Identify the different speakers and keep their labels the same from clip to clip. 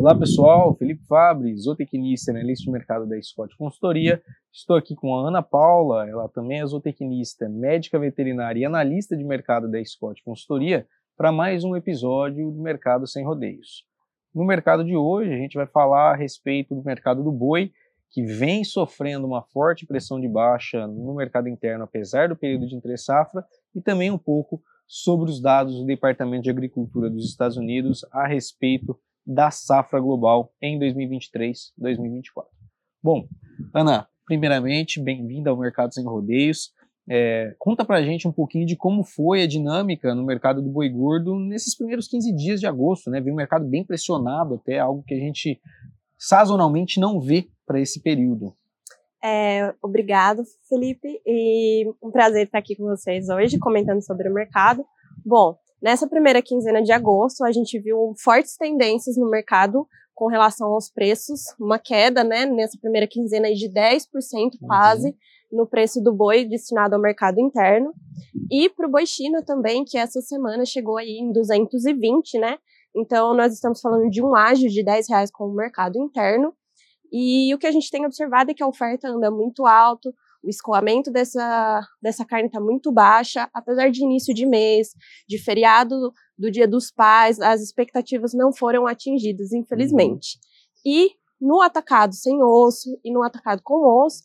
Speaker 1: Olá pessoal, Felipe Fabre, zootecnista analista de mercado da Scott Consultoria. Estou aqui com a Ana Paula, ela também é zootecnista, médica veterinária e analista de mercado da Scott Consultoria, para mais um episódio do Mercado Sem Rodeios. No mercado de hoje, a gente vai falar a respeito do mercado do boi, que vem sofrendo uma forte pressão de baixa no mercado interno, apesar do período de entre-safra, e também um pouco sobre os dados do Departamento de Agricultura dos Estados Unidos a respeito da safra global em 2023-2024. Bom, Ana, primeiramente, bem-vinda ao Mercado Sem Rodeios. É, conta pra gente um pouquinho de como foi a dinâmica no mercado do boi gordo nesses primeiros 15 dias de agosto, né? Vem um mercado bem pressionado até, algo que a gente sazonalmente não vê para esse período.
Speaker 2: É, obrigado, Felipe, e um prazer estar aqui com vocês hoje, comentando sobre o mercado. Bom, Nessa primeira quinzena de agosto, a gente viu fortes tendências no mercado com relação aos preços, uma queda, né, nessa primeira quinzena de 10% uhum. quase uhum. no preço do boi destinado ao mercado interno. E para o boi China também, que essa semana chegou aí em 220, né? Então nós estamos falando de um ágio de 10 reais com o mercado interno. E o que a gente tem observado é que a oferta anda muito alto, o escoamento dessa, dessa carne está muito baixa, apesar de início de mês, de feriado do Dia dos Pais, as expectativas não foram atingidas, infelizmente. Uhum. E no atacado sem osso e no atacado com osso,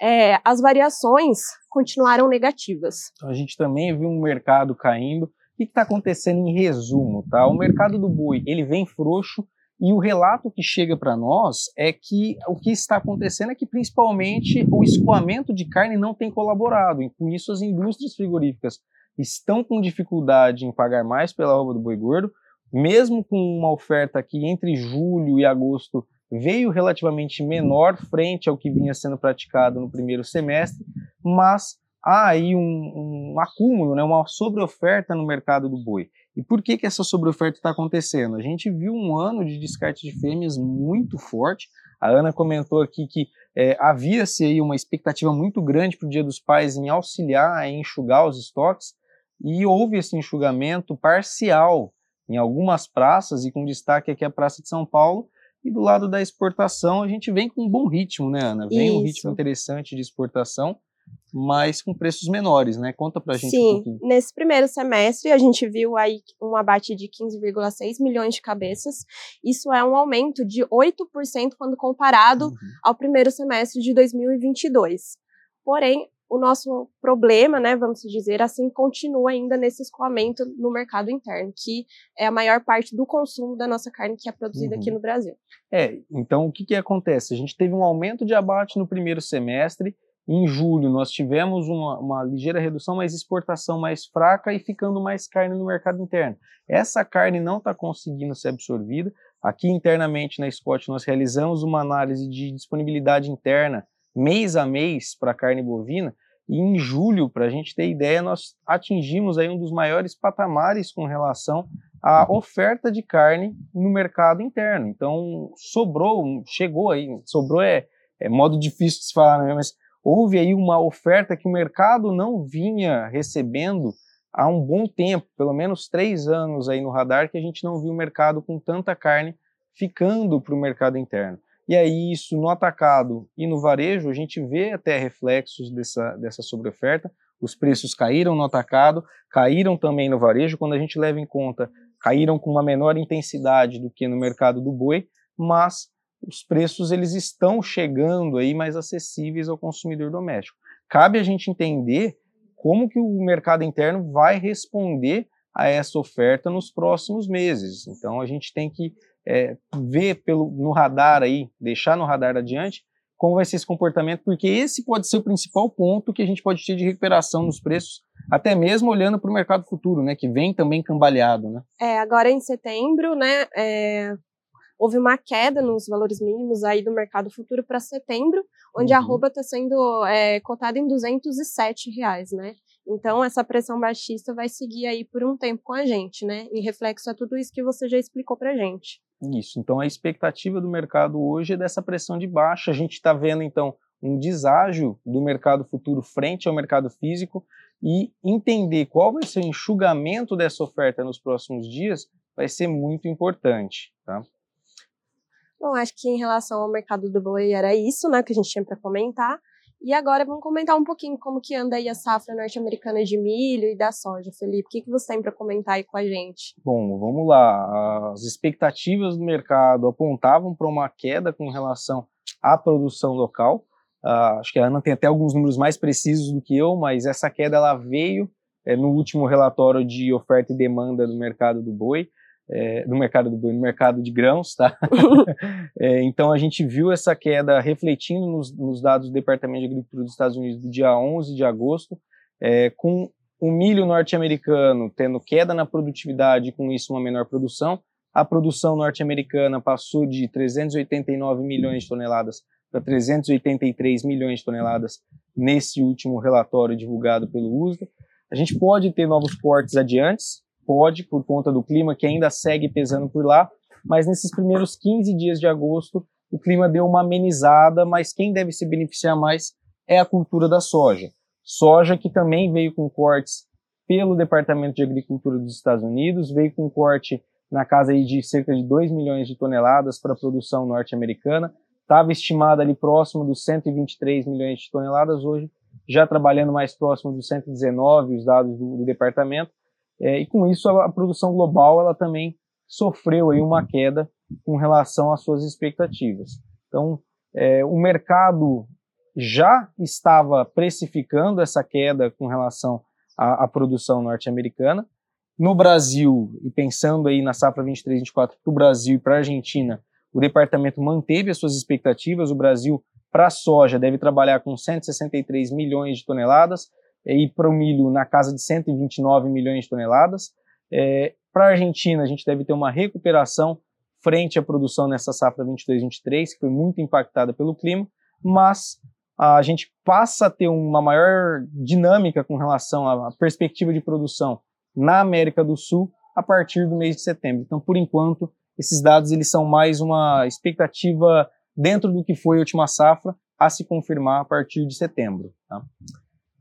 Speaker 2: é, as variações continuaram negativas.
Speaker 1: Então, a gente também viu um mercado caindo. O que está acontecendo em resumo? Tá? O mercado do boi ele vem frouxo e o relato que chega para nós é que o que está acontecendo é que principalmente o escoamento de carne não tem colaborado, e com isso as indústrias frigoríficas estão com dificuldade em pagar mais pela roupa do boi gordo, mesmo com uma oferta que entre julho e agosto veio relativamente menor frente ao que vinha sendo praticado no primeiro semestre, mas há aí um, um acúmulo, né, uma sobreoferta no mercado do boi. E por que, que essa sobreoferta está acontecendo? A gente viu um ano de descarte de fêmeas muito forte. A Ana comentou aqui que é, havia-se aí uma expectativa muito grande para o Dia dos Pais em auxiliar, em enxugar os estoques, e houve esse enxugamento parcial em algumas praças, e com destaque aqui a Praça de São Paulo, e do lado da exportação a gente vem com um bom ritmo, né, Ana? Vem Isso. um ritmo interessante de exportação, mas com preços menores, né? Conta pra gente
Speaker 2: Sim,
Speaker 1: um pouquinho.
Speaker 2: nesse primeiro semestre a gente viu aí um abate de 15,6 milhões de cabeças. Isso é um aumento de 8% quando comparado uhum. ao primeiro semestre de 2022. Porém, o nosso problema, né, vamos dizer assim, continua ainda nesse escoamento no mercado interno, que é a maior parte do consumo da nossa carne que é produzida uhum. aqui no Brasil.
Speaker 1: É, então o que, que acontece? A gente teve um aumento de abate no primeiro semestre, em julho, nós tivemos uma, uma, ligeira redução, mas exportação mais fraca e ficando mais carne no mercado interno. Essa carne não está conseguindo ser absorvida. Aqui internamente na Scott, nós realizamos uma análise de disponibilidade interna mês a mês para carne bovina. E em julho, para a gente ter ideia, nós atingimos aí um dos maiores patamares com relação à oferta de carne no mercado interno. Então, sobrou, chegou aí, sobrou é, é modo difícil de se falar, né? mas houve aí uma oferta que o mercado não vinha recebendo há um bom tempo, pelo menos três anos aí no radar, que a gente não viu o mercado com tanta carne ficando para o mercado interno. E aí, isso no atacado e no varejo, a gente vê até reflexos dessa, dessa sobreoferta. Os preços caíram no atacado, caíram também no varejo, quando a gente leva em conta, caíram com uma menor intensidade do que no mercado do boi, mas os preços eles estão chegando aí mais acessíveis ao consumidor doméstico. Cabe a gente entender como que o mercado interno vai responder a essa oferta nos próximos meses. Então a gente tem que é, ver pelo, no radar aí, deixar no radar adiante, como vai ser esse comportamento, porque esse pode ser o principal ponto que a gente pode ter de recuperação nos preços, até mesmo olhando para o mercado futuro, né, que vem também cambaleado, né?
Speaker 2: É, agora em setembro, né, é, houve uma queda nos valores mínimos aí do mercado futuro para setembro, onde uhum. a arroba está sendo é, cotada em 207 reais, né? Então essa pressão baixista vai seguir aí por um tempo com a gente, né? Em reflexo a tudo isso que você já explicou para gente.
Speaker 1: Isso. Então a expectativa do mercado hoje é dessa pressão de baixa. A gente está vendo então um deságio do mercado futuro frente ao mercado físico e entender qual vai ser o enxugamento dessa oferta nos próximos dias vai ser muito importante, tá?
Speaker 2: Bom, acho que em relação ao mercado do boi era isso, né, que a gente tinha para comentar. E agora vamos comentar um pouquinho como que anda aí a safra norte-americana de milho e da soja. Felipe, o que, que você tem para comentar aí com a gente?
Speaker 1: Bom, vamos lá. As expectativas do mercado apontavam para uma queda com relação à produção local. Uh, acho que a Ana tem até alguns números mais precisos do que eu, mas essa queda ela veio é, no último relatório de oferta e demanda do mercado do boi é, no mercado do boi, no mercado de grãos, tá? é, então a gente viu essa queda refletindo nos, nos, dados do Departamento de Agricultura dos Estados Unidos do dia 11 de agosto, é, com o milho norte-americano tendo queda na produtividade com isso uma menor produção. A produção norte-americana passou de 389 milhões de toneladas para 383 milhões de toneladas nesse último relatório divulgado pelo USDA. A gente pode ter novos cortes adiante, pode, por conta do clima que ainda segue pesando por lá, mas nesses primeiros 15 dias de agosto, o clima deu uma amenizada, mas quem deve se beneficiar mais é a cultura da soja. Soja que também veio com cortes pelo Departamento de Agricultura dos Estados Unidos, veio com corte na casa aí de cerca de 2 milhões de toneladas para a produção norte-americana, estava estimada ali próximo dos 123 milhões de toneladas, hoje já trabalhando mais próximo dos 119, os dados do, do departamento, é, e com isso, a, a, produção global ela também sofreu aí uma queda com relação às suas expectativas. Então, é, o mercado já estava precificando essa queda com relação à, à produção norte-americana. No Brasil, e pensando aí na safra 23-24 para o Brasil e para a Argentina, o departamento manteve as suas expectativas. O Brasil, para a soja, deve trabalhar com 163 milhões de toneladas, e para o milho na casa de 129 milhões de toneladas. É, para a Argentina, a gente deve ter uma recuperação frente à produção nessa safra 22-23, que foi muito impactada pelo clima, mas a gente passa a ter uma maior dinâmica com relação à perspectiva de produção na América do Sul a partir do mês de setembro. Então, por enquanto, esses dados eles são mais uma expectativa dentro do que foi a última safra a se confirmar a partir de setembro. Tá?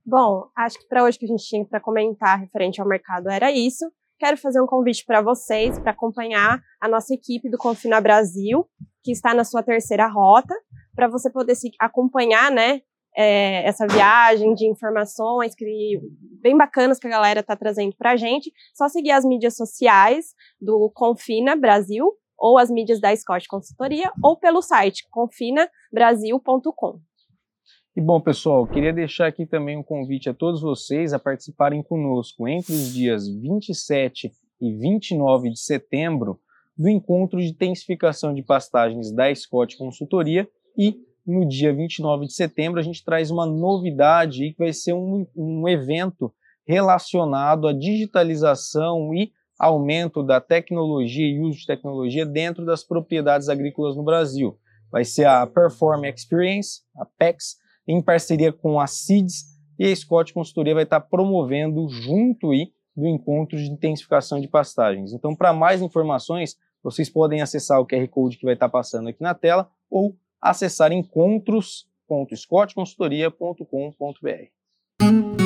Speaker 2: Bom, acho que para hoje que a gente tinha para comentar referente ao mercado era isso. Quero fazer um convite para vocês para acompanhar a nossa equipe do Confina Brasil, que está na sua terceira rota, para você poder se acompanhar, né, é, essa viagem de informações que bem bacanas que a galera está trazendo para a gente. Só seguir as mídias sociais do Confina Brasil ou as mídias da Scott Consultoria ou pelo site confinabrasil.com.
Speaker 1: E bom, pessoal, queria deixar aqui também um convite a todos vocês a participarem conosco entre os dias 27 e 29 de setembro do encontro de intensificação de pastagens da Scott Consultoria e no dia 29 de setembro a gente traz uma novidade que vai ser um, um evento relacionado à digitalização e aumento da tecnologia e uso de tecnologia dentro das propriedades agrícolas no Brasil. Vai ser a Perform Experience, a PEX, em parceria com a CIDS e a Scott Consultoria vai estar promovendo junto aí do encontro de intensificação de pastagens. Então, para mais informações, vocês podem acessar o QR Code que vai estar passando aqui na tela ou acessar encontros.scottconsultoria.com.br.